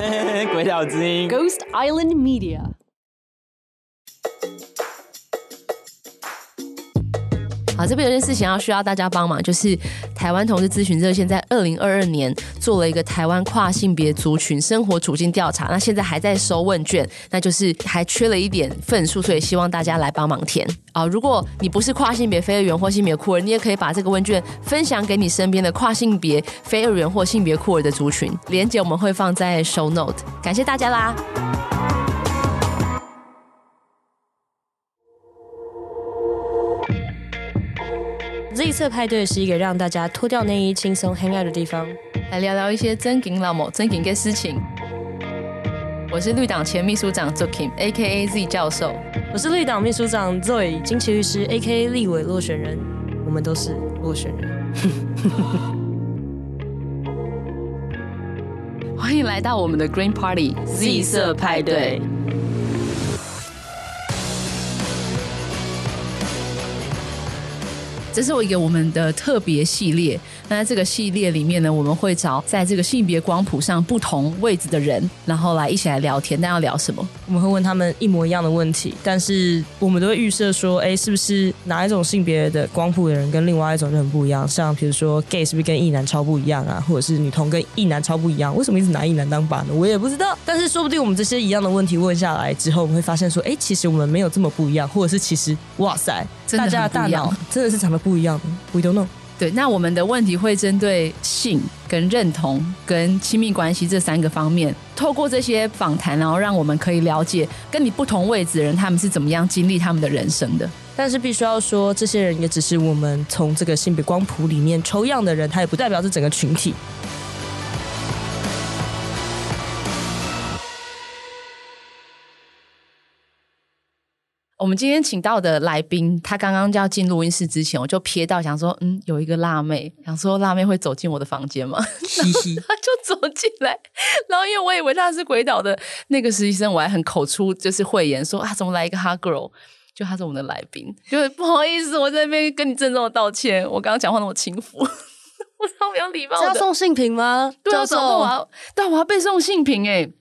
鬼岛之音，Ghost Island Media。 好，这边有件事情要需要大家帮忙，就是台湾同志咨询热线在二零二二年做了一个台湾跨性别族群生活处境调查，那现在还在收问卷，那就是还缺了一点份数，所以希望大家来帮忙填啊！如果你不是跨性别非二元或性别酷儿，你也可以把这个问卷分享给你身边的跨性别非二元或性别酷儿的族群，连接我们会放在 show note，感谢大家啦！Z 色派对是一个让大家脱掉内衣、轻松 hang out 的地方，来聊聊一些真金老母、真金的事情。我是绿党前秘书长 Zokim，A.K.A. Z 教授。我是绿党秘书长 Zoe 金奇律师，A.K.A. 立委落选人。我们都是落选人。欢迎来到我们的 Green Party Z 色派对。这是我一个我们的特别系列。那在这个系列里面呢，我们会找在这个性别光谱上不同位置的人，然后来一起来聊天。但要聊什么？我们会问他们一模一样的问题，但是我们都会预设说，哎，是不是哪一种性别的光谱的人跟另外一种就很不一样？像比如说 gay 是不是跟异男超不一样啊？或者是女同跟异男超不一样？为什么一直拿异男当靶呢？我也不知道。但是说不定我们这些一样的问题问下来之后，我们会发现说，哎，其实我们没有这么不一样，或者是其实哇塞，大家的大脑真的是长得不一样的。We don't know。对，那我们的问题会针对性、跟认同、跟亲密关系这三个方面，透过这些访谈，然后让我们可以了解跟你不同位置的人，他们是怎么样经历他们的人生的。但是必须要说，这些人也只是我们从这个性别光谱里面抽样的人，他也不代表是整个群体。我们今天请到的来宾，他刚刚就要进录音室之前，我就瞥到想说，嗯，有一个辣妹，想说辣妹会走进我的房间吗？嘻嘻，他就走进来，然后因为我以为他是鬼岛的那个实习生，我还很口出就是慧言说啊，怎么来一个 hot girl？就他是我们的来宾，就是不好意思，我在那边跟你郑重的道歉，我刚刚讲话那么轻浮，我超没有礼貌的。要送性平吗？对啊，走，我要，对，我要被送性平哎、欸。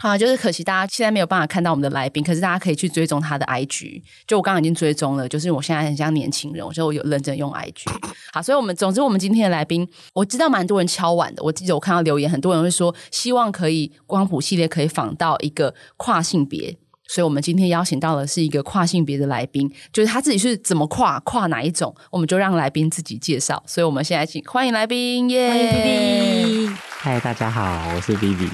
好，就是可惜大家现在没有办法看到我们的来宾，可是大家可以去追踪他的 IG。就我刚刚已经追踪了，就是我现在很像年轻人，我说我有认真用 IG。好，所以我们总之我们今天的来宾，我知道蛮多人敲碗的。我记得我看到留言，很多人会说希望可以光谱系列可以访到一个跨性别，所以我们今天邀请到的是一个跨性别的来宾，就是他自己是怎么跨，跨哪一种，我们就让来宾自己介绍。所以我们现在请欢迎来宾，耶、yeah！欢迎 Vivi。嗨，大家好，我是 Vivi。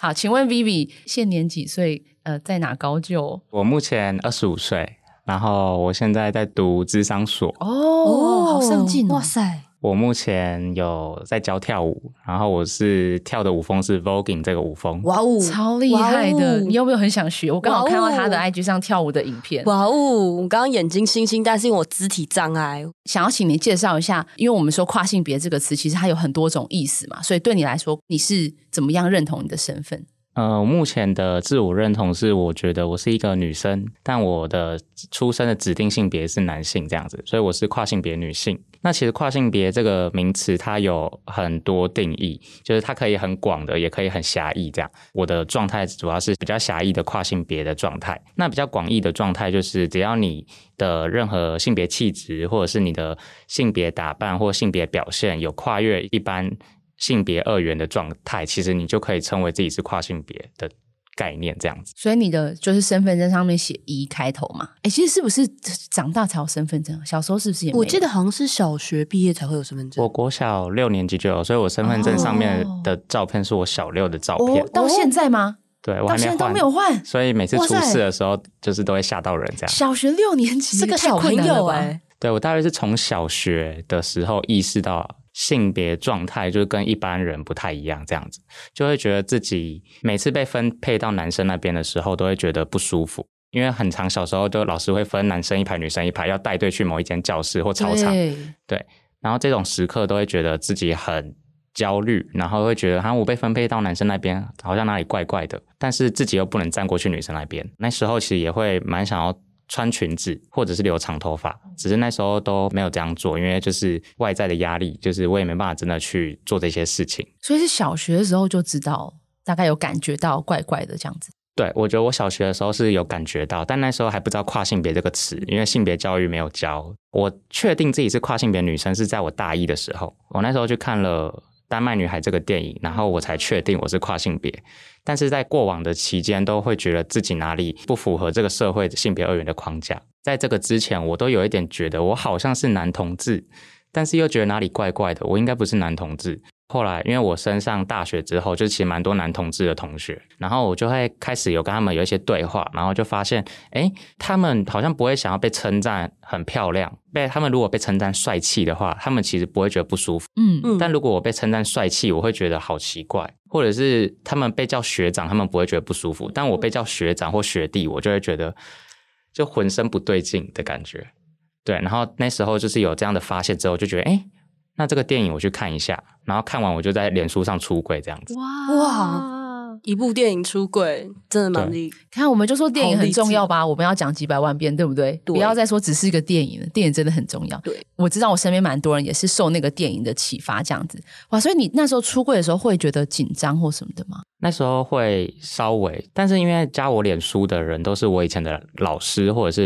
好，请问 Vivi 现年几岁？呃，在哪高就？我目前二十五岁，然后我现在在读智商所。哦，哦好上进哦！哇塞！我目前有在教跳舞，然后我是跳的舞风是 Voguing 这个舞风，哇哦，超厉害的！你有没有很想学？我刚好看到他的 IG 上跳舞的影片，哇哦！我刚刚眼睛星星，但是因为我肢体障碍，想要请你介绍一下，因为我们说跨性别这个词，其实它有很多种意思嘛，所以对你来说，你是怎么样认同你的身份？呃，目前的自我认同是，我觉得我是一个女生，但我的出生的指定性别是男性这样子，所以我是跨性别女性。那其实跨性别这个名词它有很多定义，就是它可以很广的，也可以很狭义这样。我的状态主要是比较狭义的跨性别的状态，那比较广义的状态就是只要你的任何性别气质，或者是你的性别打扮或性别表现有跨越一般。性别二元的状态，其实你就可以称为自己是跨性别的概念，这样子。所以你的就是身份证上面写一开头嘛？哎，其实是不是长大才有身份证？小时候是不是也没有？我记得好像是小学毕业才会有身份证。我国小六年级就有，所以我身份证上面的照片是我小六的照片。哦，到现在吗？对，到现在都没有换。所以每次出事的时候，就是都会吓到人这样。小学六年级，这个小朋友哎，对，我大约是从小学的时候意识到。性别状态就是跟一般人不太一样，这样子就会觉得自己每次被分配到男生那边的时候，都会觉得不舒服，因为很长小时候就老师会分男生一排，女生一排，要带队去某一间教室或操场，对，对，然后这种时刻都会觉得自己很焦虑，然后会觉得好像我被分配到男生那边，好像哪里怪怪的，但是自己又不能站过去女生那边，那时候其实也会蛮想要穿裙子或者是留长头发，只是那时候都没有这样做，因为就是外在的压力，就是我也没办法真的去做这些事情。所以是小学的时候就知道，大概有感觉到怪怪的这样子。对，我觉得我小学的时候是有感觉到，但那时候还不知道跨性别这个词，因为性别教育没有教。我确定自己是跨性别女生是在我大一的时候，我那时候去看了。丹麦女孩这个电影，然后我才确定我是跨性别。但是在过往的期间，都会觉得自己哪里不符合这个社会性别二元的框架。在这个之前，我都有一点觉得我好像是男同志，但是又觉得哪里怪怪的，我应该不是男同志。后来，因为我升上大学之后，就其实蛮多男同志的同学，然后我就会开始有跟他们有一些对话，然后就发现，哎，他们好像不会想要被称赞很漂亮，被他们如果被称赞帅气的话，他们其实不会觉得不舒服。嗯嗯。但如果我被称赞帅气，我会觉得好奇怪，或者是他们被叫学长，他们不会觉得不舒服，但我被叫学长或学弟，我就会觉得就浑身不对劲的感觉。对，然后那时候就是有这样的发现之后，就觉得，哎。那这个电影我去看一下，然后看完我就在脸书上出柜这样子。哇哇！一部电影出柜真的蛮厉害。看，我们就说电影很重要吧，我们要讲几百万遍，对不对？对。不要再说只是一个电影了，电影真的很重要。对，我知道我身边蛮多人也是受那个电影的启发这样子。哇，所以你那时候出柜的时候会觉得紧张或什么的吗？那时候会稍微，但是因为加我脸书的人都是我以前的老师或者是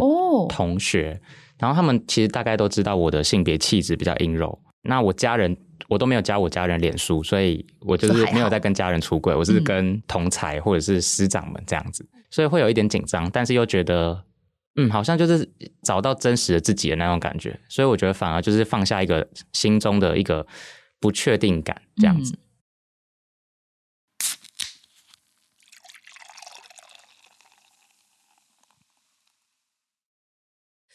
同学，哦、然后他们其实大概都知道我的性别气质比较阴柔。那我家人我都没有加我家人脸书，所以我就是没有在跟家人出柜，我是跟同才或者是师长们这样子，嗯、所以会有一点紧张，但是又觉得嗯，好像就是找到真实的自己的那种感觉，所以我觉得反而就是放下一个心中的一个不确定感这样子。嗯、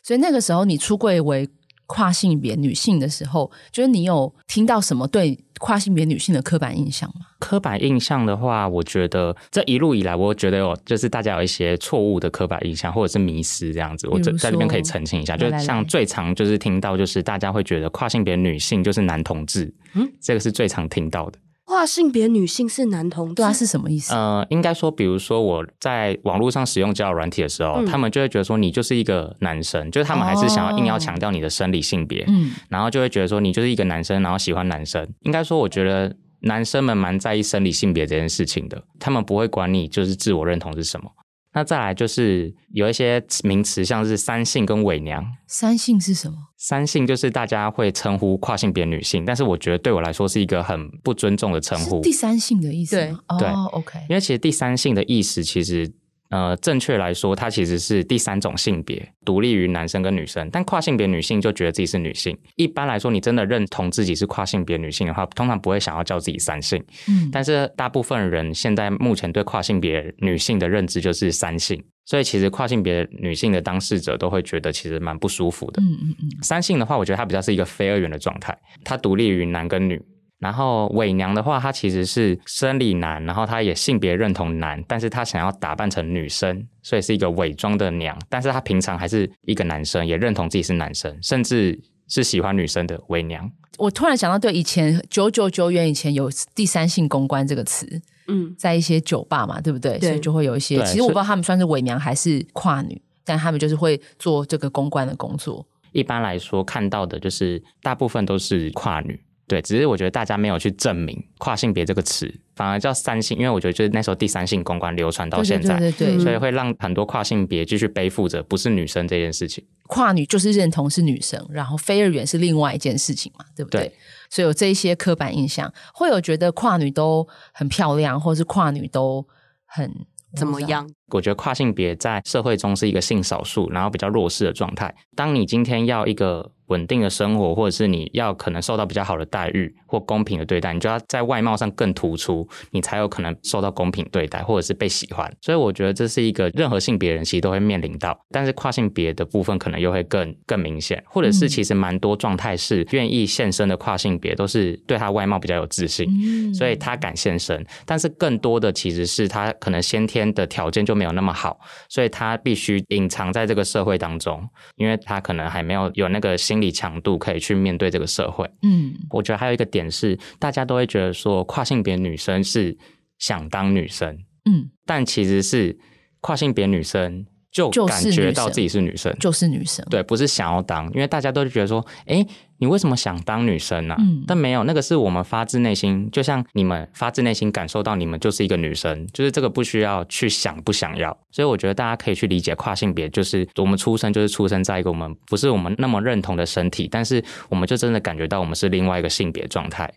所以那个时候你出柜为跨性别女性的时候，就是你有听到什么对跨性别女性的刻板印象吗？刻板印象的话，我觉得这一路以来，我觉得有就是大家有一些错误的刻板印象，或者是迷失这样子。我这在这边可以澄清一下，就像最常就是听到就是大家会觉得跨性别女性就是男同志，嗯，这个是最常听到的。跨性别女性是男同志，对啊，是什么意思？呃，应该说，比如说我在网络上使用交友软体的时候，嗯、他们就会觉得说你就是一个男生，就是他们还是想要硬要强调你的生理性别，嗯、哦，然后就会觉得说你就是一个男生，然后喜欢男生。应该说，我觉得男生们蛮在意生理性别这件事情的，他们不会管你就是自我认同是什么。那再来就是有一些名词，像是三性跟伪娘。三性是什么？三性就是大家会称呼跨性别女性，但是我觉得对我来说是一个很不尊重的称呼。第三性的意思对，对，OK。因为其实第三性的意思其实。呃，正确来说，它其实是第三种性别，独立于男生跟女生。但跨性别女性就觉得自己是女性。一般来说，你真的认同自己是跨性别女性的话，通常不会想要叫自己三性。嗯，但是大部分人现在目前对跨性别女性的认知就是三性，所以其实跨性别女性的当事者都会觉得其实蛮不舒服的。嗯嗯嗯。三性的话，我觉得它比较是一个非二元的状态，它独立于男跟女。然后伪娘的话，她其实是生理男，然后她也性别认同男，但是她想要打扮成女生，所以是一个伪装的娘。但是她平常还是一个男生，也认同自己是男生，甚至是喜欢女生的伪娘。我突然想到，对，以前九九九元以前有第三性公关这个词，嗯，在一些酒吧嘛，对不对？对，所以就会有一些。其实我不知道他们算是伪娘还是跨女，但他们就是会做这个公关的工作。一般来说，看到的就是大部分都是跨女。对，只是我觉得大家没有去证明跨性别这个词，反而叫三性，因为我觉得就是那时候第三性公关流传到现在，对对对对，所以会让很多跨性别继续背负着不是女生这件事情。跨女就是认同是女生，然后非二元是另外一件事情嘛，对不对？对，所以有这一些刻板印象，会有觉得跨女都很漂亮，或是跨女都很怎么样？我觉得跨性别在社会中是一个性少数，然后比较弱势的状态。当你今天要一个稳定的生活，或者是你要可能受到比较好的待遇或公平的对待，你就要在外貌上更突出，你才有可能受到公平对待，或者是被喜欢。所以我觉得这是一个任何性别人其实都会面临到，但是跨性别的部分可能又会更更明显，或者是其实蛮多状态是愿意现身的跨性别都是对他外貌比较有自信，所以他敢现身。但是更多的其实是他可能先天的条件就没有那么好，所以他必须隐藏在这个社会当中，因为他可能还没有有那个心。理强度可以去面对这个社会。嗯，我觉得还有一个点是，大家都会觉得说跨性别女生是想当女生，嗯，但其实是跨性别女生就就是感觉到自己是女生，就是女生。对，不是想要当，因为大家都觉得说，哎，你为什么想当女生呢、啊？嗯但没有，那个是我们发自内心，就像你们发自内心感受到你们就是一个女生，就是这个不需要去想不想要。所以我觉得大家可以去理解跨性别，就是我们出生就是出生在一个我们不是我们那么认同的身体，但是我们就真的感觉到我们是另外一个性别状态。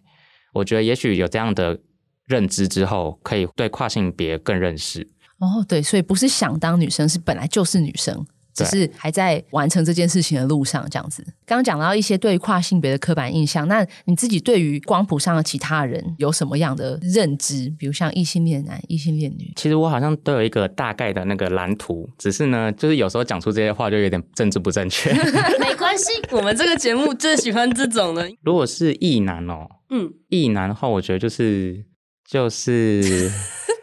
我觉得也许有这样的认知之后，可以对跨性别更认识。哦，对，所以不是想当女生，是本来就是女生，只是还在完成这件事情的路上，这样子。刚刚讲到一些对跨性别的刻板印象，那你自己对于光谱上的其他人有什么样的认知？比如像异性恋男、异性恋女？其实我好像都有一个大概的那个蓝图，只是呢，就是有时候讲出这些话就有点政治不正确。没关系，我们这个节目最喜欢这种的。如果是异男哦，嗯，异男的话，我觉得就是就是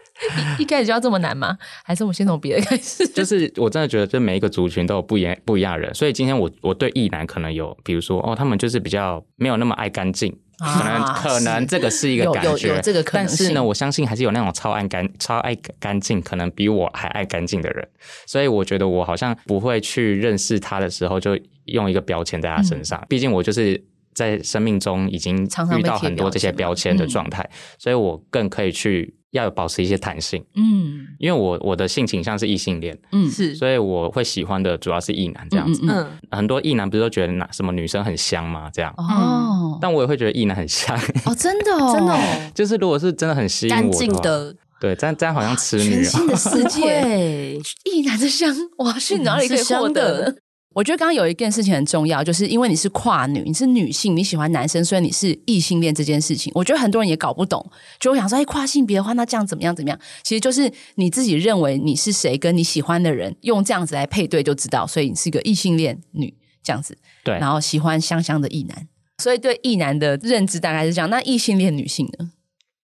一开始就要这么难吗？还是我们先从别的开始？就是，我真的觉得，就每一个族群都有不一样不一样的人，所以今天我我对异男可能有，比如说哦，他们就是比较没有那么爱干净。可能啊可能这个是一个感觉，有有有这个可能但是呢，我相信还是有那种超爱干、超爱干净，可能比我还爱干净的人。所以我觉得我好像不会去认识他的时候，就用一个标签在他身上。毕竟我就是在生命中已经常常遇到很多这些标签的状态，所以我更可以去要有保持一些弹性。嗯。因为我我的性倾向是异性恋，嗯，是，所以我会喜欢的主要是异男这样子。嗯嗯，很多异男不是都觉得哪什么女生很香吗？这样，哦，但我也会觉得异男很香。哦，真的哦，真的哦，就是如果是真的很吸引我的对，这样这样好像痴女啊。全新的 世界，对，一男的香，哇，去哪里可以获得呢？我觉得刚刚有一件事情很重要，就是因为你是跨女，你是女性，你喜欢男生，所以你是异性恋这件事情，我觉得很多人也搞不懂，就会想说，哎，跨性别的话，那这样怎么样怎么样？其实就是你自己认为你是谁，跟你喜欢的人用这样子来配对就知道，所以你是一个异性恋女这样子，对，然后喜欢香香的异男，所以对异男的认知大概是这样。那异性恋女性呢？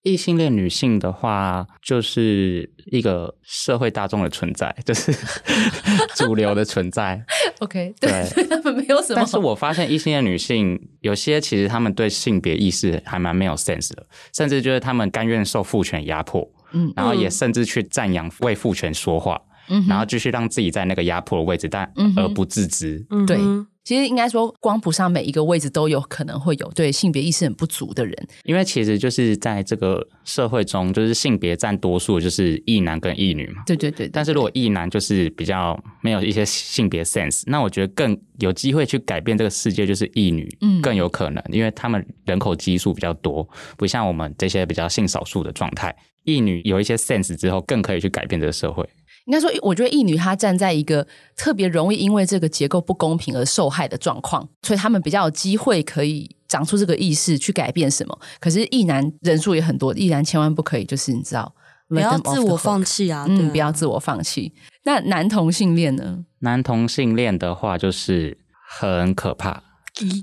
异性恋女性的话，就是一个社会大众的存在，就是 主流的存在。OK，对。对，他们没有什么。但是我发现异性恋女性有些其实他们对性别意识还蛮没有 sense 的，甚至就是他们甘愿受父权压迫，嗯然后也甚至去赞扬为父权说话，嗯然后继续让自己在那个压迫的位置，但而不自知。对其实应该说，光谱上每一个位置都有可能会有对性别意识很不足的人。因为其实就是在这个社会中，就是性别占多数，就是异男跟异女嘛。对对对，对但是如果异男就是比较没有一些性别 sense，那我觉得更有机会去改变这个世界，就是异女，嗯更有可能，因为他们人口基数比较多，不像我们这些比较性少数的状态。异女有一些 sense 之后，更可以去改变这个社会。应该说，我觉得异女她站在一个特别容易因为这个结构不公平而受害的状况，所以他们比较有机会可以长出这个意识去改变什么。可是异男人数也很多，异男千万不可以就是你知道，不要自我放弃啊！嗯，啊不要自我放弃。那男同性恋呢？男同性恋的话，就是很可怕。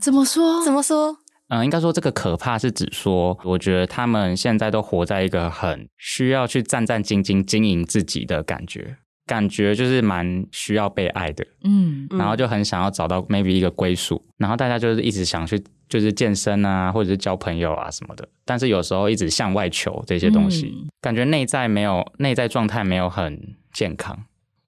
怎么说？怎么说？嗯，应该说这个可怕是指说，我觉得他们现在都活在一个很需要去战战兢兢经营自己的感觉，感觉就是蛮需要被爱的，嗯嗯然后就很想要找到 maybe 一个归属，然后大家就是一直想去就是健身啊，或者是交朋友啊什么的，但是有时候一直向外求这些东西，嗯感觉内在没有内在状态没有很健康，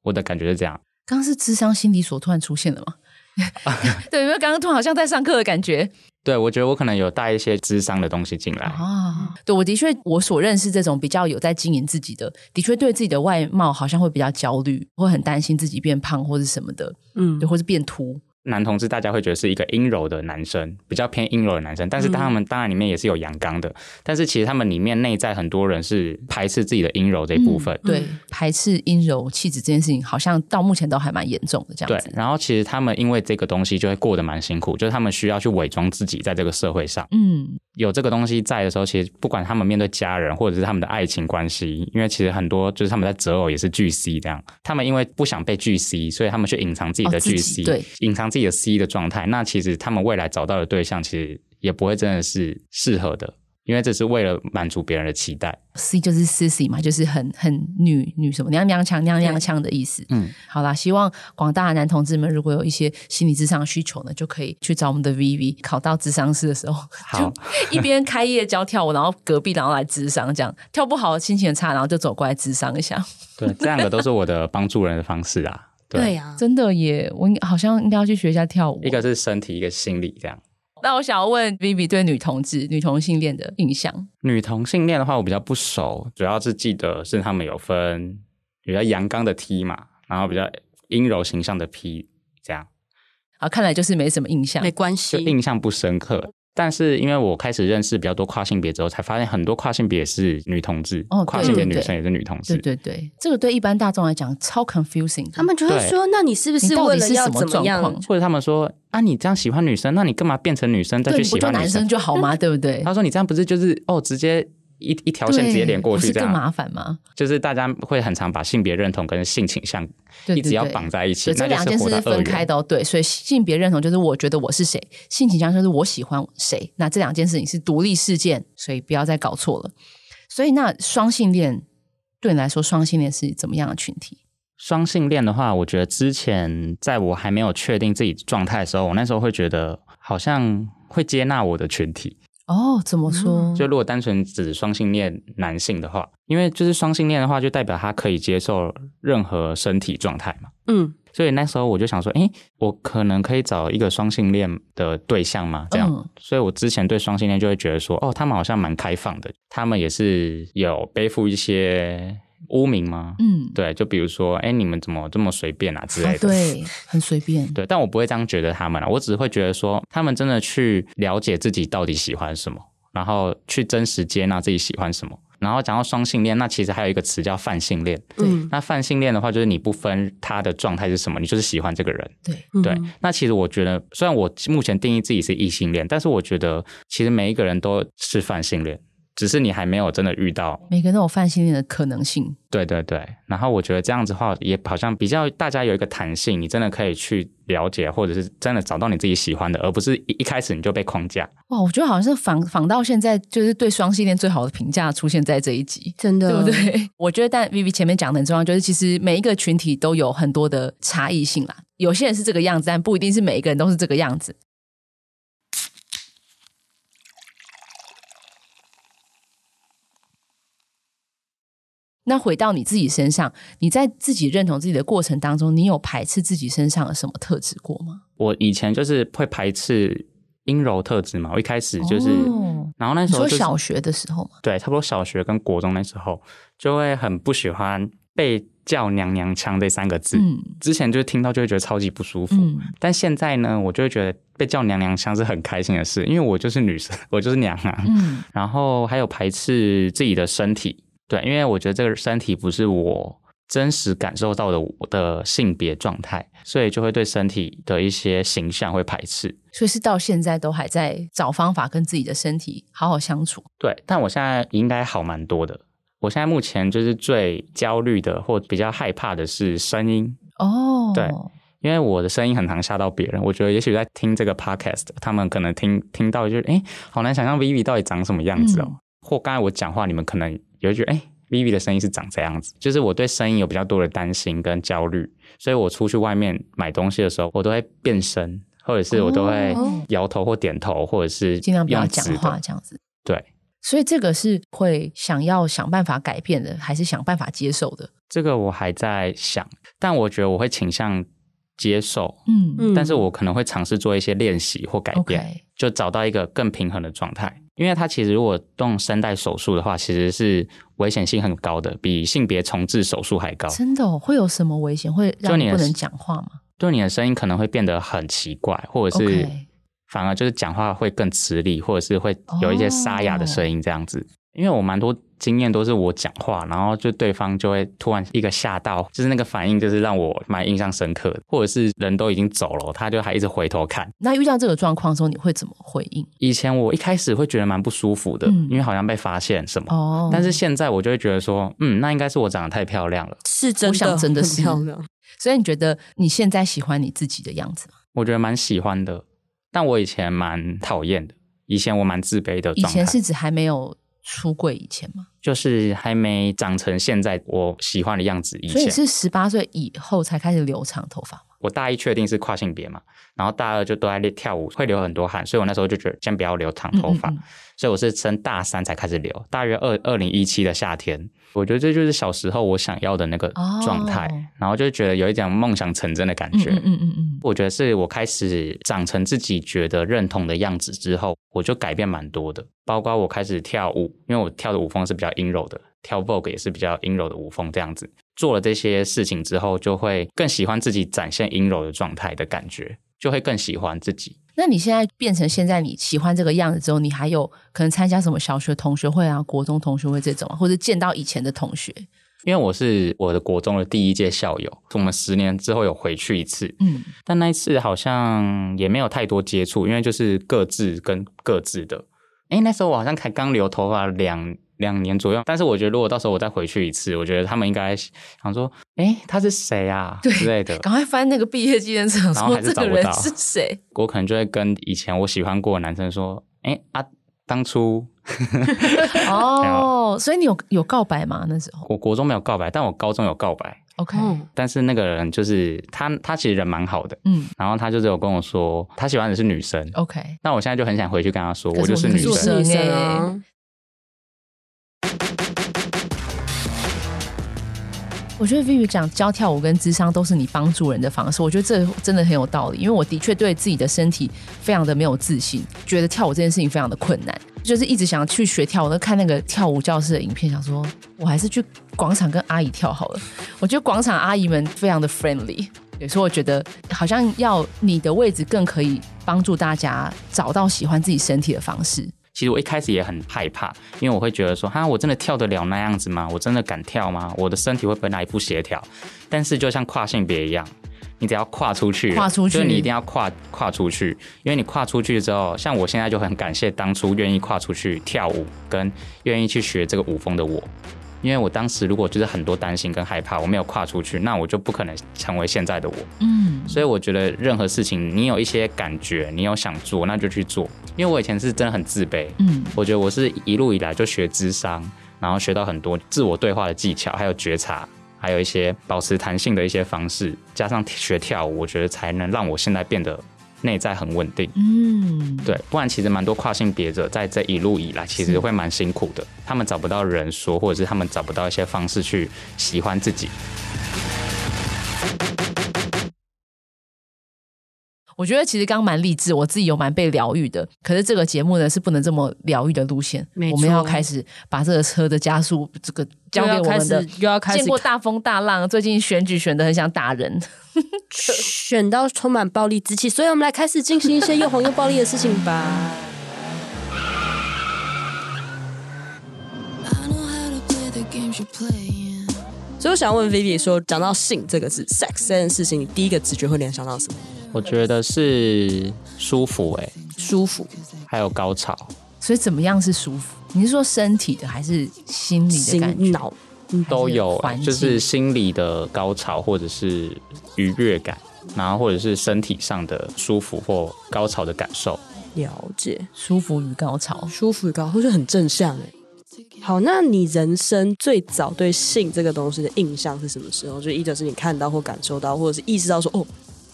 我的感觉是这样。刚刚是智商心理所突然出现的吗？对，因为刚刚突然好像在上课的感觉对，我觉得我可能有带一些智商的东西进来。啊。对，我的确，我所认识这种比较有在经营自己的，的确对自己的外貌好像会比较焦虑，会很担心自己变胖或是什么的，嗯对，或是变秃。男同志大家会觉得是一个阴柔的男生，比较偏阴柔的男生，但是他们当然里面也是有阳刚的，但是其实他们里面内在很多人是排斥自己的阴柔这一部分。对，排斥阴柔气质这件事情，好像到目前都还蛮严重的这样对子，。然后其实他们因为这个东西就会过得蛮辛苦，就是他们需要去伪装自己在这个社会上。嗯，有这个东西在的时候，其实不管他们面对家人或者是他们的爱情关系，因为其实很多就是他们在择偶也是巨 C 这样，他们因为不想被巨 C，所以他们去隐藏自己的巨 C，、对隐藏自己的 C 的状态。那其实他们未来找到的对象，其实也不会真的是适合的，因为这是为了满足别人的期待。C 就是 sissy 嘛，就是很很女女什么娘娘腔娘娘腔的意思。嗯，好啦，希望广大的男同志们如果有一些心理智商需求呢，就可以去找我们的 VV。考到智商师的时候，好就一边开业教跳舞，然后隔壁然后来智商，这样跳不好心情很差，然后就走过来智商一下。对，这两个都是我的帮助人的方式啊。对呀、啊，真的耶！我好像应该要去学一下跳舞。一个是身体，一个心理，这样。那我想要问 Vivi 对女同志、女同性恋的印象。女同性恋的话，我比较不熟，主要是记得是他们有分比较阳刚的 T 嘛，然后比较阴柔形象的 P，这样。啊，看来就是没什么印象，没关系，就印象不深刻。但是因为我开始认识比较多跨性别之后，才发现很多跨性别也是女同志，哦，跨性别女生也是女同志。对对对，这个对一般大众来讲超 confusing，他们就会说：“那你是不是为了要怎么样？”或者他们说：“啊，你这样喜欢女生，那你干嘛变成女生再去喜欢男生就好吗？对不对？”他说：“你这样不是就是哦，直接。”一一条线直接连过去，这样更麻烦吗？就是大家会很常把性别认同跟性倾向一直要绑在一起，对对对，这两件事是分开的。对，所以性别认同就是我觉得我是谁，性倾向就是我喜欢谁。那这两件事情是独立事件，所以不要再搞错了。所以那双性恋对你来说，双性恋是怎么样的群体？双性恋的话，我觉得之前在我还没有确定自己状态的时候，我那时候会觉得好像会接纳我的群体。哦，怎么说？就如果单纯指双性恋男性的话，因为就是双性恋的话，就代表他可以接受任何身体状态嘛。嗯，所以那时候我就想说，诶，我可能可以找一个双性恋的对象嘛？这样，嗯、所以我之前对双性恋就会觉得说，哦，他们好像蛮开放的，他们也是有背负一些。污名吗？嗯，对，就比如说，哎，你们怎么这么随便啊之类的？啊、对，很随便。对，但我不会这样觉得他们啊，我只会觉得说，他们真的去了解自己到底喜欢什么，然后去真实接纳自己喜欢什么。然后讲到双性恋，那其实还有一个词叫泛性恋。对，那泛性恋的话，就是你不分他的状态是什么，你就是喜欢这个人。对，对。那其实我觉得，虽然我目前定义自己是异性恋，但是我觉得其实每一个人都是泛性恋。只是你还没有真的遇到，每个人都有泛性恋的可能性。对对对，然后我觉得这样子的话，也好像比较大家有一个弹性，你真的可以去了解，或者是真的找到你自己喜欢的，而不是一一开始你就被框架。哇，我觉得好像是仿仿到现在，就是对双性恋最好的评价出现在这一集，真的，对不对？我觉得，但 Vivi 前面讲的很重要，就是其实每一个群体都有很多的差异性啦。有些人是这个样子，但不一定是每一个人都是这个样子。那回到你自己身上，你在自己认同自己的过程当中，你有排斥自己身上的什么特质过吗？我以前就是会排斥阴柔特质嘛，我一开始就是，哦、然后那时候、就是、说小学的时候嘛，对，差不多小学跟国中那时候，就会很不喜欢被叫娘娘腔这三个字。嗯，之前就听到就会觉得超级不舒服，嗯、但现在呢，我就会觉得被叫娘娘腔是很开心的事，因为我就是女生，我就是娘啊。嗯，然后还有排斥自己的身体。对，因为我觉得这个身体不是我真实感受到的我的性别状态，所以就会对身体的一些形象会排斥。所以是到现在都还在找方法跟自己的身体好好相处。对，但我现在应该好蛮多的。我现在目前就是最焦虑的或比较害怕的是声音。哦，对，因为我的声音很常吓到别人。我觉得也许在听这个 podcast，他们可能听听到就是哎，好难想象 Vivi 到底长什么样子哦。嗯、或刚才我讲话，你们可能。有觉得哎，Vivi 的声音是长这样子，就是我对声音有比较多的担心跟焦虑，所以我出去外面买东西的时候，我都会变声，或者是我都会摇头或点头，或者是尽量不要讲话这样子。对，所以这个是会想要想办法改变的，还是想办法接受的？这个我还在想，但我觉得我会倾向接受，嗯嗯，但是我可能会尝试做一些练习或改变，Okay. 就找到一个更平衡的状态。因为它其实如果动声带手术的话，其实是危险性很高的，比性别重置手术还高。真的哦？会有什么危险？会让你不能讲话吗？就，你的声音可能会变得很奇怪，或者是反而就是讲话会更吃力，或者是会有一些沙哑的声音这样子。Oh. 因为我蛮多经验都是我讲话，然后就对方就会突然一个吓到，就是那个反应就是让我蛮印象深刻的，或者是人都已经走了，他就还一直回头看。那遇到这个状况的时候，你会怎么回应？以前我一开始会觉得蛮不舒服的，嗯、因为好像被发现什么。哦。但是现在我就会觉得说，嗯，那应该是我长得太漂亮了，是真的，我想真的是漂亮。所以你觉得你现在喜欢你自己的样子吗？我觉得蛮喜欢的，但我以前蛮讨厌的。以前我蛮自卑的。以前是指还没有。出柜以前吗？就是还没长成现在我喜欢的样子以前。所以是十八岁以后才开始留长头发吗？我大一确定是跨性别嘛，然后大二就都在练跳舞，会流很多汗，所以我那时候就觉得先不要留长头发，嗯嗯嗯，所以我是升大三才开始留，大约二二零一七的夏天，我觉得这就是小时候我想要的那个状态，哦、然后就觉得有一点梦想成真的感觉。嗯嗯嗯嗯，我觉得是我开始长成自己觉得认同的样子之后，我就改变蛮多的，包括我开始跳舞，因为我跳的舞风是比较阴柔的，跳 Vogue 也是比较阴柔的舞风这样子。做了这些事情之后，就会更喜欢自己展现阴柔的状态的感觉，就会更喜欢自己。那你现在变成现在你喜欢这个样子之后，你还有可能参加什么小学同学会啊、国中同学会这种，或者见到以前的同学？因为我是我的国中的第一届校友，我们十年之后有回去一次，嗯，但那一次好像也没有太多接触，因为就是各自跟各自的。哎，那时候我好像才刚留头发两。两年左右，但是我觉得如果到时候我再回去一次，我觉得他们应该想说：“哎，他是谁啊？”对之类的。赶快翻那个毕业纪念册，说这个人是谁？我可能就会跟以前我喜欢过的男生说：“哎啊，当初 哦，所以你有有告白吗？那时候我国中没有告白，但我高中有告白。OK，但是那个人就是他，他其实人蛮好的，嗯，然后他就只有跟我说他喜欢的是女生。OK，那我现在就很想回去跟他说，我就是女生。我觉得 Vivi 讲教跳舞跟智商都是你帮助人的方式，我觉得这真的很有道理。因为我的确对自己的身体非常的没有自信，觉得跳舞这件事情非常的困难，就是一直想要去学跳舞。都看那个跳舞教室的影片，想说我还是去广场跟阿姨跳好了。我觉得广场阿姨们非常的 friendly，所以我觉得好像要你的位置更可以帮助大家找到喜欢自己身体的方式。其实我一开始也很害怕，因为我会觉得说，哈，我真的跳得了那样子吗？我真的敢跳吗？我的身体会不会哪里不协调？但是就像跨性别一样，你只要跨出去，跨出去，就是你一定要跨跨出去，因为你跨出去之后，像我现在就很感谢当初愿意跨出去跳舞，跟愿意去学这个舞风的我。因为我当时如果就是很多担心跟害怕，我没有跨出去，那我就不可能成为现在的我。嗯，所以我觉得任何事情，你有一些感觉，你有想做，那就去做。因为我以前是真的很自卑。嗯，我觉得我是一路以来就学智商，然后学到很多自我对话的技巧，还有觉察，还有一些保持弹性的一些方式，加上学跳舞，我觉得才能让我现在变得。内在很稳定，嗯，对，不然其实蛮多跨性别者在这一路以来，其实会蛮辛苦的。他们找不到人说，或者是他们找不到一些方式去喜欢自己。我觉得其实刚刚蛮励志，我自己有蛮被疗愈的。可是这个节目呢，是不能这么疗愈的路线。我们要开始把这个车的加速，这个交给我们的。又要开始，见过大风大浪，最近选举选的很想打人，选到充满暴力之气。所以我们来开始进行一些又红又暴力的事情吧。所以我想问 Vivi 说，讲到性这个字，sex 这件事情，你第一个直觉会联想到什么？我觉得是舒服，欸，哎，舒服，还有高潮。所以怎么样是舒服？你是说身体的，还是心理的感觉？脑都有，就是心理的高潮，或者是愉悦感，然后或者是身体上的舒服或高潮的感受。了解，舒服与高潮，舒服与高潮，或者很正向哎。好，那你人生最早对性这个东西的印象是什么时候？就一直是你看到或感受到，或者是意识到说哦。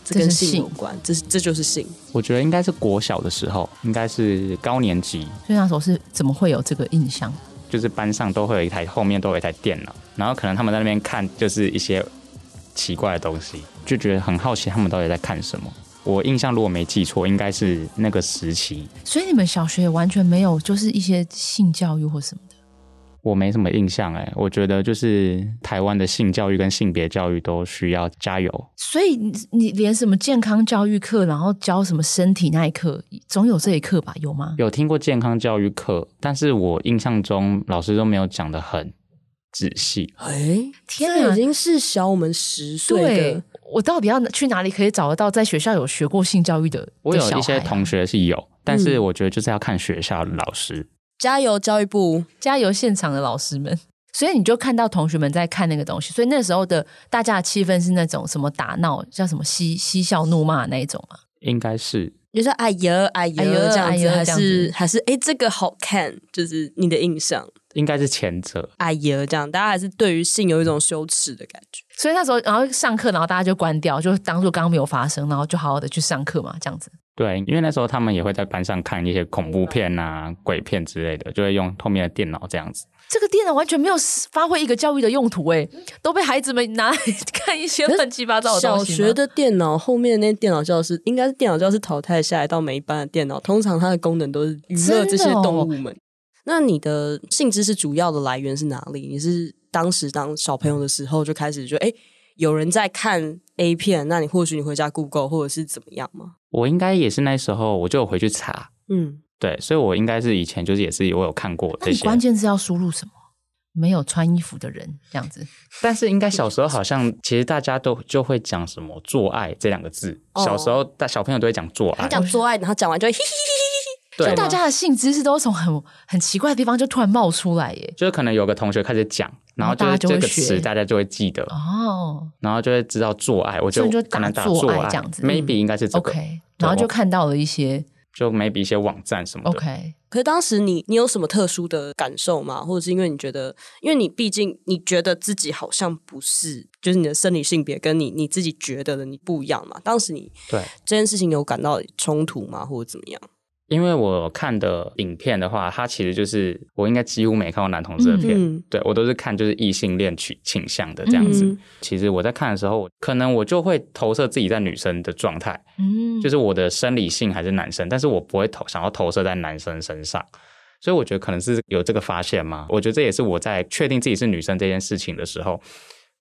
这跟性有关，这是这就是性。我觉得应该是国小的时候，应该是高年级。所以那时候是怎么会有这个印象？就是班上都会有一台，后面都有一台电脑，然后可能他们在那边看，就是一些奇怪的东西，就觉得很好奇，他们到底在看什么。我印象如果没记错，应该是那个时期。所以你们小学完全没有，就是一些性教育或什么？我没什么印象哎，我觉得就是台湾的性教育跟性别教育都需要加油。所以你你连什么健康教育课，然后教什么身体那一课，总有这一课吧？有吗？有听过健康教育课，但是我印象中老师都没有讲的很仔细。哎，天哪，已经是小我们十岁的。我到底要去哪里可以找得到在学校有学过性教育的？的我有一些同学是有，但是我觉得就是要看学校的老师。加油，教育部！加油，现场的老师们！所以你就看到同学们在看那个东西，所以那时候的大家的气氛是那种什么打闹，叫什么嬉嬉笑怒骂那一种吗？应该是，你说哎呀哎呀这样子，还是还是哎这个好看，就是你的印象。应该是前者。哎呀，这样大家还是对于性有一种羞耻的感觉。所以那时候，然后上课，然后大家就关掉，就当做刚刚没有发生，然后就好好的去上课嘛，这样子。对，因为那时候他们也会在班上看一些恐怖片啊、鬼片之类的，就会用后面的电脑这样子。这个电脑完全没有发挥一个教育的用途，诶，都被孩子们拿来 看一些乱七八糟的东西。小学的电脑后面的那电脑教室，应该是电脑教室淘汰下来到每一班的电脑，通常它的功能都是娱乐这些动物们。那你的性知识主要的来源是哪里？你是当时当小朋友的时候就开始就诶有人在看 A 片，那你或许你回家 Google 或者是怎么样吗？我应该也是那时候我就有回去查，嗯，对，所以我应该是以前就是也是我有看过这些。关键是要输入什么？没有穿衣服的人这样子。但是应该小时候好像其实大家都就会讲什么做爱这两个字，哦、小时候大小朋友都会讲做爱，他讲做爱，然后讲完就会嘿嘿嘿嘿嘿，对，大家的性知识都是从很很奇怪的地方就突然冒出来耶，就是可能有个同学开始讲。然后就是这个词，大家就会记得哦，然后就会知道做爱，我就可能打做爱这样子，maybe 应该是这个。OK，然后就看到了一些，就 maybe 一些网站什么的。OK，可是当时你你有什么特殊的感受吗？或者是因为你觉得，因为你毕竟你觉得自己好像不是，就是你的生理性别跟你你自己觉得的你不一样嘛？当时你对这件事情有感到冲突吗？或者怎么样？因为我看的影片的话，它其实就是我应该几乎没看过男同志的片，嗯、对我都是看就是异性恋取倾向的这样子。嗯、其实我在看的时候，可能我就会投射自己在女生的状态，嗯，就是我的生理性还是男生，但是我不会投想要投射在男生身上，所以我觉得可能是有这个发现嘛。我觉得这也是我在确定自己是女生这件事情的时候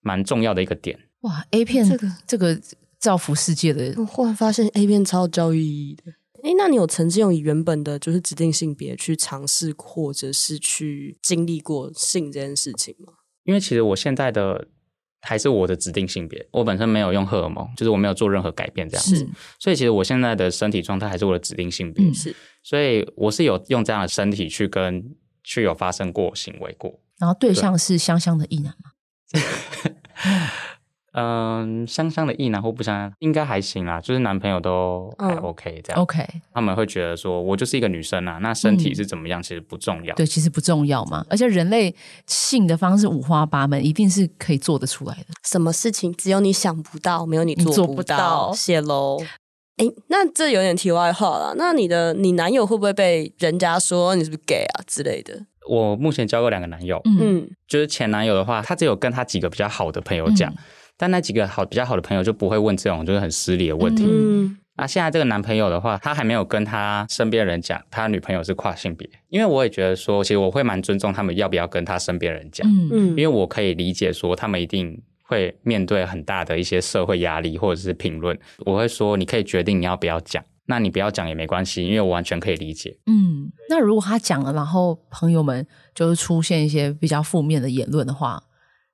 蛮重要的一个点。哇，A 片这个这个造福世界的，我忽然发现 A 片超教育意义的。哎，那你有曾经用以原本的就是指定性别去尝试，或者是去经历过性这件事情吗？因为其实我现在的还是我的指定性别，我本身没有用荷尔蒙，就是我没有做任何改变这样子，是所以其实我现在的身体状态还是我的指定性别，嗯、是，所以我是有用这样的身体去跟去有发生过行为过，然后对象是香香的异男吗？嗯，香香的意男或不香，应该还行啦，就是男朋友都还 OK 这样。嗯、OK，他们会觉得说，我就是一个女生啊，那身体是怎么样，其实不重要。对，其实不重要嘛。而且人类性的方式五花八门，一定是可以做得出来的。什么事情只有你想不到，没有你做不到。谢喽。哎，那这有点题外话了。那你的你男友会不会被人家说你是不是 gay 啊之类的？我目前交过两个男友，嗯，就是前男友的话，他只有跟他几个比较好的朋友讲。嗯但那几个好比较好的朋友就不会问这种就是很失礼的问题。嗯，那现在这个男朋友的话，他还没有跟他身边人讲他女朋友是跨性别，因为我也觉得说，其实我会蛮尊重他们要不要跟他身边人讲。嗯嗯，因为我可以理解说他们一定会面对很大的一些社会压力或者是评论。我会说你可以决定你要不要讲，那你不要讲也没关系，因为我完全可以理解。嗯，那如果他讲了，然后朋友们就是出现一些比较负面的言论的话。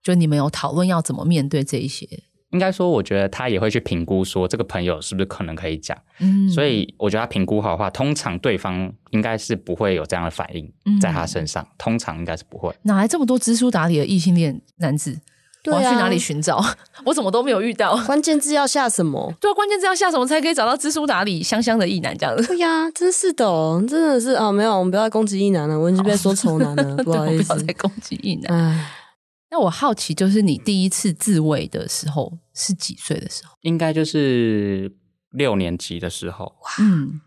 就你们有讨论要怎么面对这一些？应该说，我觉得他也会去评估，说这个朋友是不是可能可以讲。嗯，所以我觉得他评估好的话，通常对方应该是不会有这样的反应在他身上。嗯、通常应该是不会。哪来这么多知书达理的异性恋男子？对啊、我要去哪里寻找？我怎么都没有遇到。关键字要下什么？对啊，关键字要下什么才可以找到知书达理、香香的异男这样子？对呀、啊，真是的、哦，真的是啊，没有，我们不要再攻击异男了，我已经被说丑男了，哦、不好意思，不要再攻击异男。唉那我好奇，就是你第一次自慰的时候是几岁的时候？应该就是六年级的时候。哇，嗯，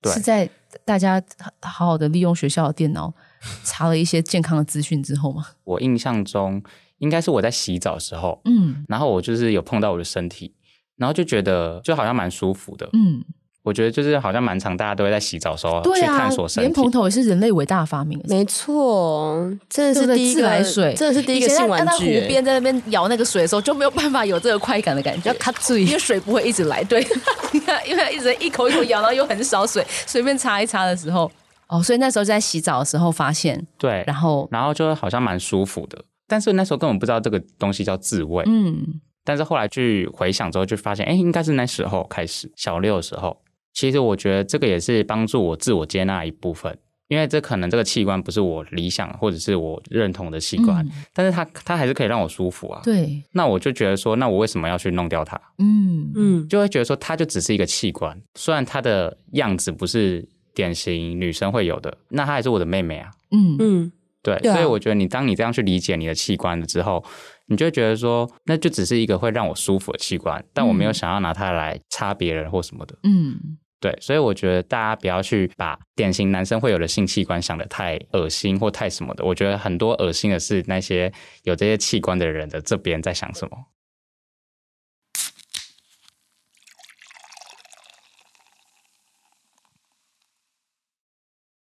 对，是在大家好好的利用学校的电脑 查了一些健康的资讯之后吗？我印象中应该是我在洗澡的时候，嗯，然后我就是有碰到我的身体，然后就觉得就好像蛮舒服的，嗯。我觉得就是好像蛮常，大家都会在洗澡的时候去探索身体。莲蓬头也是人类伟大的发明，没错，这是第一个自来水，这是第一个性玩具。在湖边在那边摇那个水的时候，就没有办法有这个快感的感觉，要卡嘴，因为水不会一直来。对，因为一直一口一口摇，然后又很少水，随便擦一擦的时候，哦，所以那时候在洗澡的时候发现，对，然后然后就好像蛮舒服的，但是那时候根本不知道这个东西叫自慰，嗯，但是后来去回想之后，就发现，哎，应该是那时候开始，小六的时候。其实我觉得这个也是帮助我自我接纳一部分，因为这可能这个器官不是我理想或者是我认同的器官，嗯、但是它它还是可以让我舒服啊。对，那我就觉得说，那我为什么要去弄掉它？嗯嗯，就会觉得说，它就只是一个器官，虽然它的样子不是典型女生会有的，那她还是我的妹妹啊。嗯嗯，对，对啊所以我觉得你当你这样去理解你的器官了之后，你就会觉得说，那就只是一个会让我舒服的器官，但我没有想要拿它来插别人或什么的。嗯，对，所以我觉得大家不要去把典型男生会有的性器官想的太恶心或太什么的。我觉得很多恶心的是那些有这些器官的人的这边在想什么。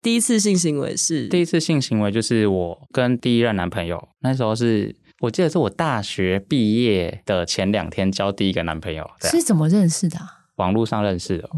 第一次性行为是第一次性行为就是我跟第一任男朋友，那时候是我记得是我大学毕业的前两天交第一个男朋友，是怎么认识的、啊？网络上认识的，哦，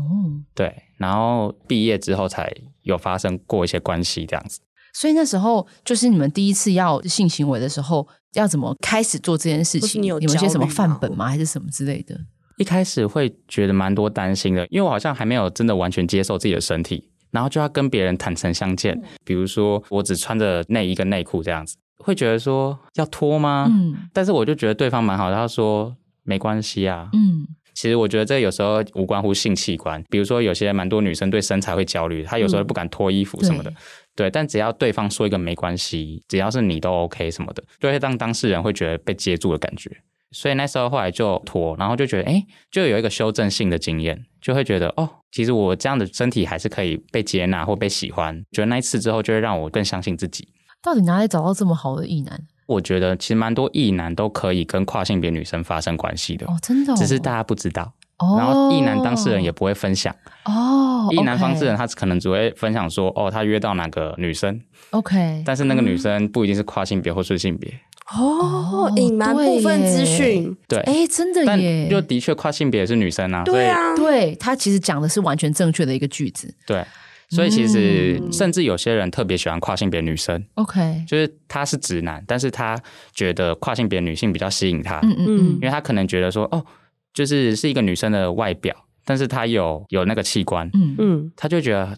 对，然后毕业之后才有发生过一些关系这样子。所以那时候就是你们第一次要性行为的时候，要怎么开始做这件事情？有们有些什么范本吗？还是什么之类的？一开始会觉得蛮多担心的，因为我好像还没有真的完全接受自己的身体，然后就要跟别人坦诚相见。比如说我只穿着内衣跟内裤这样子，会觉得说要脱吗？嗯但是我就觉得对方蛮好的，他说没关系啊。嗯其实我觉得这有时候无关乎性器官，比如说有些蛮多女生对身材会焦虑，她有时候不敢脱衣服什么的，对。但只要对方说一个没关系，只要是你都 OK 什么的，就会让当事人会觉得被接住的感觉。所以那时候后来就脱，然后就觉得哎，就有一个修正性的经验，就会觉得哦，其实我这样的身体还是可以被接纳或被喜欢。觉得那一次之后，就会让我更相信自己。到底哪里找到这么好的异男？我觉得其实蛮多异男都可以跟跨性别女生发生关系的，哦，真的、哦，只是大家不知道。哦，然后异男当事人也不会分享哦，异男当事人他可能只会分享说哦，他约到哪个女生，OK，但是那个女生不一定是跨性别或是性别，哦，隐瞒部分资讯，对，哎，真的但耶，就的确跨性别也是女生啊，对啊，对他其实讲的是完全正确的一个句子。对，所以其实嗯甚至有些人特别喜欢跨性别女生，OK，就是他是直男，但是他觉得跨性别女性比较吸引他，嗯嗯嗯因为他可能觉得说哦，就是是一个女生的外表，但是她有有那个器官，嗯嗯他就觉得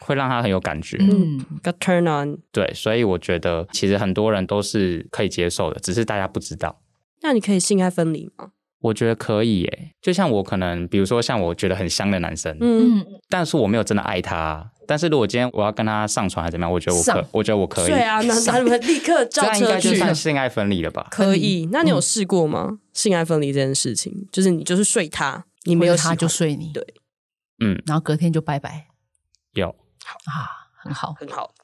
会让他很有感觉。嗯，，got turn on。对，所以我觉得其实很多人都是可以接受的，只是大家不知道。那你可以性爱分离吗？我觉得可以耶，就像我可能，比如说像我觉得很香的男生，嗯，嗯，但是我没有真的爱他。但是如果今天我要跟他上床还是怎么样，我觉得我可，我觉得我可以。对啊，那那你们立刻 这样应叫车去。该就算性爱分离了吧？可以，那你有试过吗？性爱分离这件事情，就是你就是睡他，你没有他就睡你，对，嗯，然后隔天就拜拜有。啊，很好。很好。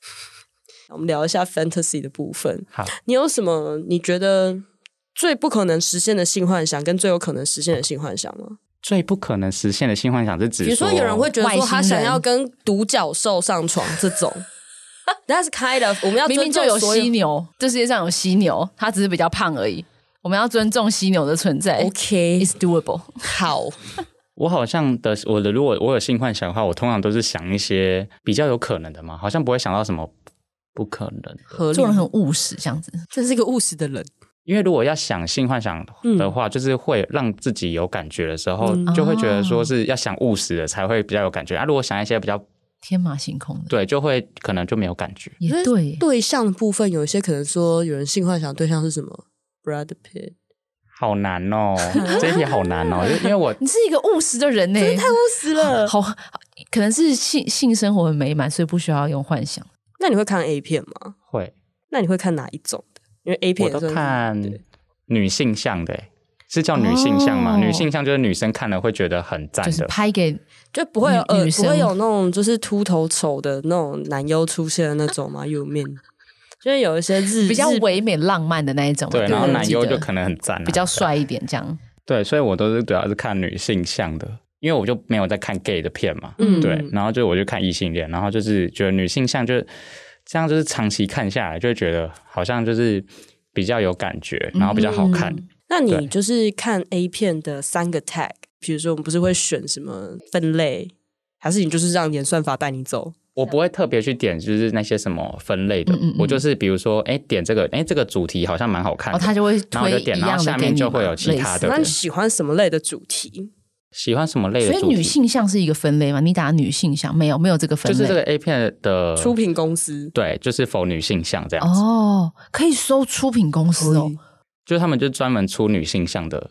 我们聊一下 fantasy 的部分。好，你有什么你觉得最不可能实现的性幻想，跟最有可能实现的性幻想吗？最不可能实现的性幻想是指比如说，有人会觉得说他想要跟独角兽上床这种，That's kind of 我们要明明就有尊重所犀牛，这世界上有犀牛，它只是比较胖而已。我们要尊重犀牛的存在。OK It's doable。好，我好像的，我的如果我有性幻想的话，我通常都是想一些比较有可能的嘛，好像不会想到什么不可能。做人很务实，这样子。真是一个务实的人。因为如果要想性幻想的话，就是会让自己有感觉的时候，嗯就会觉得说是要想务实的才会比较有感觉啊。如果想一些比较天马行空的，对，就会可能就没有感觉。也对。对象的部分，有一些可能说有人性幻想对象是什么？Brad Pitt，好难哦，这一题好难哦，因为我你是一个务实的人呢，太务实了。好，可能是性性生活很美满，所以不需要用幻想。那你会看 A 片吗？会，那你会看哪一种的？因为 A 片我都看女性向的，是叫女性向吗？哦女性向就是女生看了会觉得很赞就是的。拍给就不会有呃女女生不会有那种就是秃头丑的那种男优出现的那种吗？有面，就是有一些日比较唯美浪漫的那一种。对，然后男优就可能很赞啊，比较帅一点，这样。对，所以我都是主要是看女性向的，因为我就没有在看 gay 的片嘛，嗯对，然后就我就看异性恋，然后就是觉得女性向就这样，就是长期看下来，就会觉得好像就是比较有感觉，然后比较好看。嗯那你就是看 A 片的三个 tag，比如说我们不是会选什么分类，还是你就是让演算法带你走？我不会特别去点，就是那些什么分类的，嗯嗯嗯我就是比如说，哎，点这个，哎，这个主题好像蛮好看的，哦，他就会然后就点，然后下面就会有其他的那你喜欢什么类的主题？喜欢什么类的所以，女性向是一个分类吗？你打女性向没有没有这个分类，就是这个 A 片的出品公司对，就是否女性向这样子，哦，可以搜出品公司哦。就是他们就专门出女性向的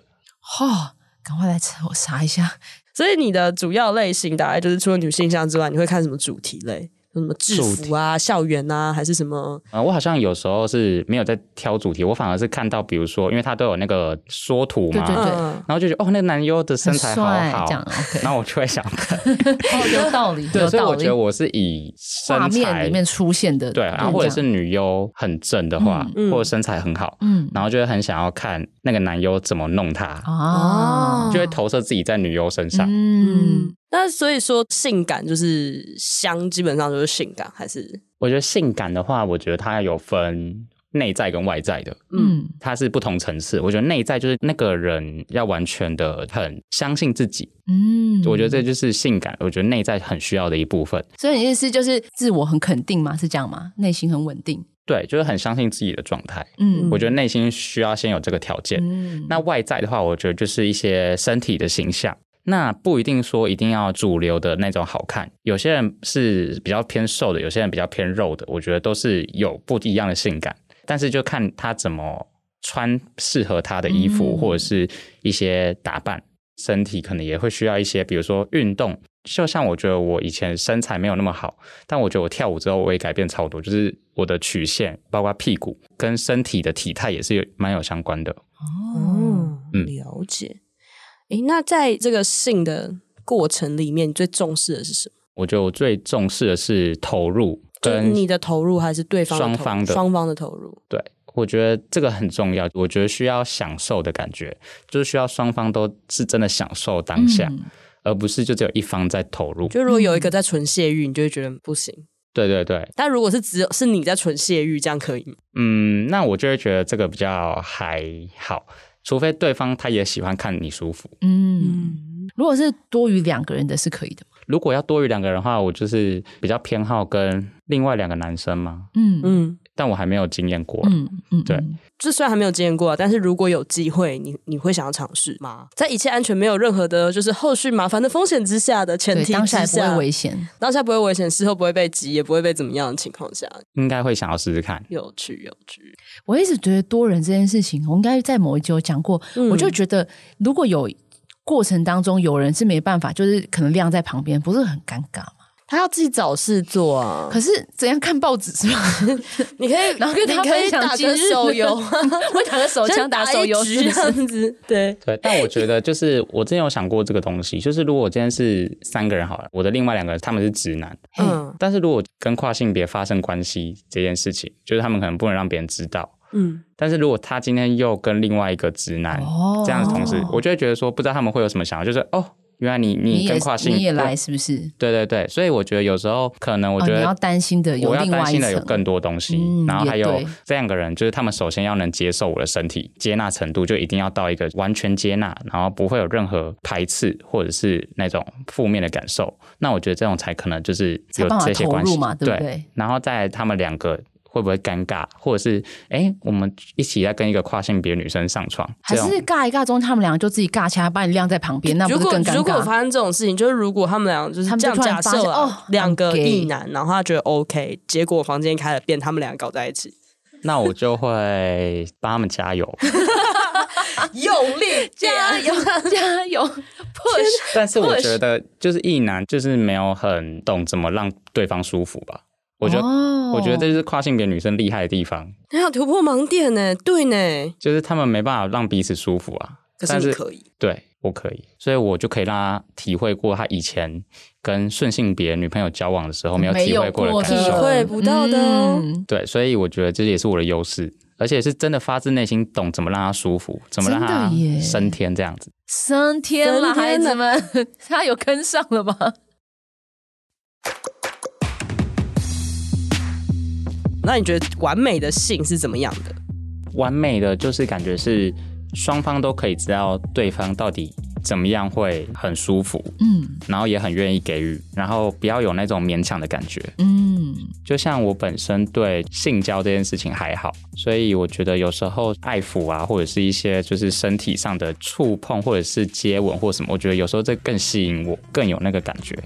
哦，赶快来查我查一下。所以你的主要类型大概就是除了女性向之外，你会看什么主题类？什么制服啊、校园啊，还是什么？啊、呃，我好像有时候是没有在挑主题，我反而是看到，比如说，因为他都有那个缩图嘛，对对对，然后就觉得哦，那个男优的身材好好，这样 OK，然后我就会想看，哦，有道理，对，有道理，所以我觉得我是以画面里面出现的，对，然后或者是女优很正的话，嗯、或者身材很好，嗯，然后就会很想要看那个男优怎么弄她，哦，就会投射自己在女优身上，嗯。那所以说，性感就是香，基本上就是性感，还是？我觉得性感的话，我觉得它有分内在跟外在的，嗯，它是不同层次。我觉得内在就是那个人要完全的很相信自己，嗯，我觉得这就是性感。我觉得内在很需要的一部分。所以你意思就是自我很肯定吗？是这样吗？内心很稳定？对，就是很相信自己的状态。嗯，我觉得内心需要先有这个条件。嗯，那外在的话，我觉得就是一些身体的形象。那不一定说一定要主流的那种好看，有些人是比较偏瘦的，有些人比较偏肉的，我觉得都是有不一样的性感，但是就看他怎么穿适合他的衣服，或者是一些打扮，身体可能也会需要一些，比如说运动。就像我觉得我以前身材没有那么好，但我觉得我跳舞之后我也改变超多，就是我的曲线，包括屁股跟身体的体态也是有蛮有相关的。哦，嗯，了解。诶，那在这个性的过程里面，你最重视的是什么？我觉得我最重视的是投入，跟你的投入还是对方双方的双方的投入？对，我觉得这个很重要。我觉得需要享受的感觉，就是需要双方都是真的享受当下，嗯、而不是就只有一方在投入。就如果有一个在纯泄欲，你就会觉得不行。对对对。但如果是只有是你在纯泄欲，这样可以吗？嗯，那我就会觉得这个比较还好。除非对方他也喜欢看你舒服，嗯，如果是多于两个人的是可以的吗？如果要多于两个人的话，我就是比较偏好跟另外两个男生嘛，嗯。嗯。但我还没有经验过，嗯嗯，对，这虽然还没有经验过，但是如果有机会，你你会想要尝试吗？在一切安全、没有任何的，就是后续麻烦的风险之下的前提之下，当下不会危险，当下不会危险，事后不会被挤，也不会被怎么样的情况下，应该会想要试试看，有趣有趣。我一直觉得多人这件事情，我应该在某一集有讲过，嗯、我就觉得如果有过程当中有人是没办法，就是可能晾在旁边，不是很尴尬吗？他要自己找事做啊！可是怎样看报纸是吧？你可以，然后跟他分享打个手游，会打个手枪打手游这样子。对对，但我觉得就是我之前有想过这个东西，就是如果我今天是三个人好了，我的另外两个人他们是直男，嗯，但是如果跟跨性别发生关系这件事情，就是他们可能不能让别人知道，嗯，但是如果他今天又跟另外一个直男这样子同时，我就会觉得说，不知道他们会有什么想法，就是哦。原来你你跟跨性你也来是不是？对对对，所以我觉得有时候可能我觉得、哦、你要担心的有，我要担心的有更多东西，嗯、然后还有这两个人，就是他们首先要能接受我的身体，接纳程度就一定要到一个完全接纳，然后不会有任何排斥或者是那种负面的感受。那我觉得这种才可能就是有这些关系嘛，对不对？对，然后在他们两个。会不会尴尬，或者是哎，我们一起在跟一个跨性别女生上床，还是尬一尬中，他们两个就自己尬起来，把你晾在旁边，那不是更尴尬？如果发生这种事情，就是如果他们俩就是这样假设哦，两个异男，然后他觉得 OK，结果房间开了变，他们两个搞在一起，那我就会帮他们加油，用力加油加油 push。但是我觉得，就是异男就是没有很懂怎么让对方舒服吧。我觉得，oh. 我觉得这就是跨性别女生厉害的地方。还有突破盲点呢，对呢，就是他们没办法让彼此舒服啊。可是你可以，对，我可以，所以我就可以让他体会过他以前跟顺性别女朋友交往的时候没有体会过的感受，体会不到的哦。对，所以我觉得这也是我的优势，而且是真的发自内心懂怎么让他舒服，怎么让他升天这样子。升天了，孩子们，他有跟上了吗？那你觉得完美的性是怎么样的？完美的就是感觉是双方都可以知道对方到底怎么样会很舒服，嗯，然后也很愿意给予，然后不要有那种勉强的感觉，嗯，就像我本身对性交这件事情还好，所以我觉得有时候爱抚啊，或者是一些就是身体上的触碰，或者是接吻或什么，我觉得有时候这更吸引我，更有那个感觉。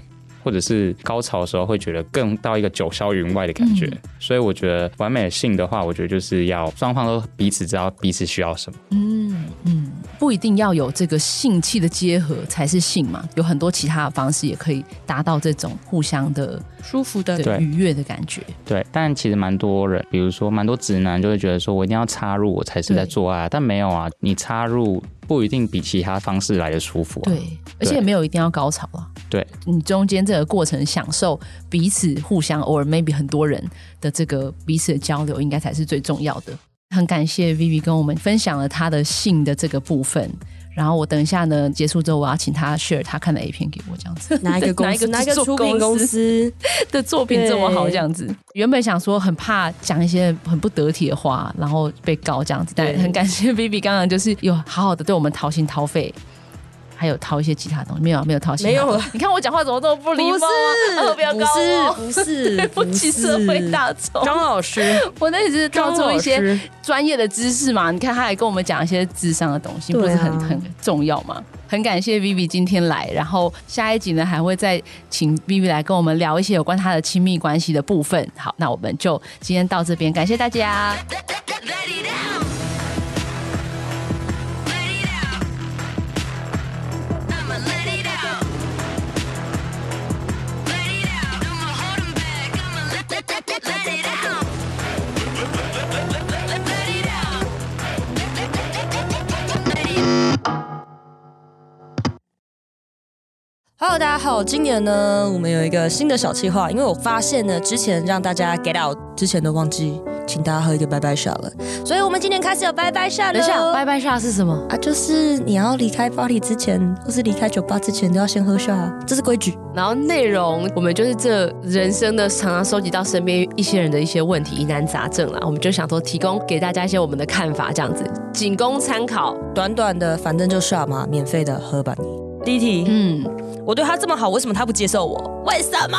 或者是高潮的时候会觉得更到一个九霄云外的感觉，嗯、所以我觉得完美的性的话，我觉得就是要双方都彼此知道彼此需要什么。嗯嗯，不不一定要有这个性器的结合才是性嘛，有很多其他的方式也可以达到这种互相的舒服的、愉悦的感觉。对，但其实蛮多人，比如说蛮多直男就会觉得说，我一定要插入我才是在做爱，但没有啊，你插入不一定比其他方式来的舒服啊。对，而且也没有一定要高潮啊。对，你中间这个过程享受彼此互相，偶尔 maybe 很多人的这个彼此的交流，应该才是最重要的。很感谢 Vivi 跟我们分享了他的性的这个部分。然后我等一下呢，结束之后我要请他 share 他看的 A 片给我，这样子。哪一个公司？哪一个出品公司 的作品这么好？这样子。原本想说很怕讲一些很不得体的话，然后被告这样子，但很感谢 Vivi 刚刚就是有好好的对我们掏心掏肺。还有掏一些其他东西，没有没有掏心，没有了。你看我讲话怎么这么不礼貌？不是，不要 不是，对不起社会大众。张老师，我那只是掏出一些专业的知识嘛。你看，他还跟我们讲一些智商的东西，不是很很重要吗？很感谢 Vivi 今天来，然后下一集呢还会再请 Vivi 来跟我们聊一些有关他的亲密关系的部分。好，那我们就今天到这边，感谢大家。Hello，大家好。今年呢，我们有一个新的小计划，因为我发现呢，之前让大家 get out 之前都忘记请大家喝一个拜拜 shot 了，所以我们今年开始有拜拜 shot 了。等一下，拜拜 shot 是什么啊？就是你要离开 party 之前，或是离开酒吧之前，都要先喝 shot，这是规矩。然后内容，我们就是这人生的常常收集到身边一些人的一些问题、疑难杂症啦，我们就想说提供给大家一些我们的看法，这样子仅供参考。短短的，反正就 shot 嘛，免费的喝吧你。第一题，嗯。我对他这么好，为什么他不接受我？为什么？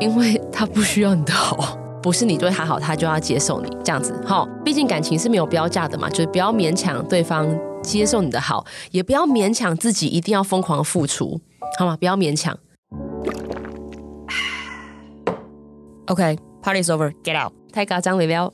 因为他不需要你的好，不是你对他好，他就要接受你这样子。好，毕竟感情是没有标价的嘛，就是不要勉强对方接受你的好，也不要勉强自己一定要疯狂付出，好吗？不要勉强。OK，Party's over，Get out，太夸张了。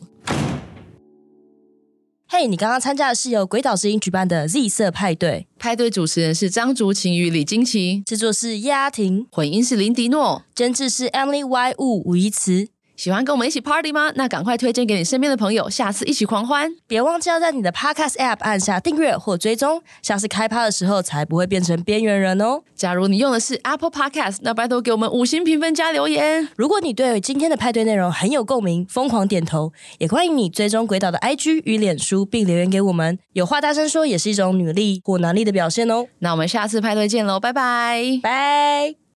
嘿，hey, 你刚刚参加的是由鬼岛之音举办的 Z 色派对，派对主持人是张竹晴与李金奇，制作是叶阿婷，混音是林迪诺，监制是 Emily Y 吴吴一慈。喜欢跟我们一起 party 吗？那赶快推荐给你身边的朋友，下次一起狂欢！别忘记要在你的 podcast app 按下订阅或追踪，下次开趴的时候才不会变成边缘人哦。假如你用的是 Apple Podcast，那拜托给我们五星评分加留言。如果你对今天的派对内容很有共鸣，疯狂点头，也欢迎你追踪鬼岛的 IG 与脸书，并留言给我们。有话大声说也是一种女力或男力的表现哦。那我们下次派对见喽，拜拜，拜。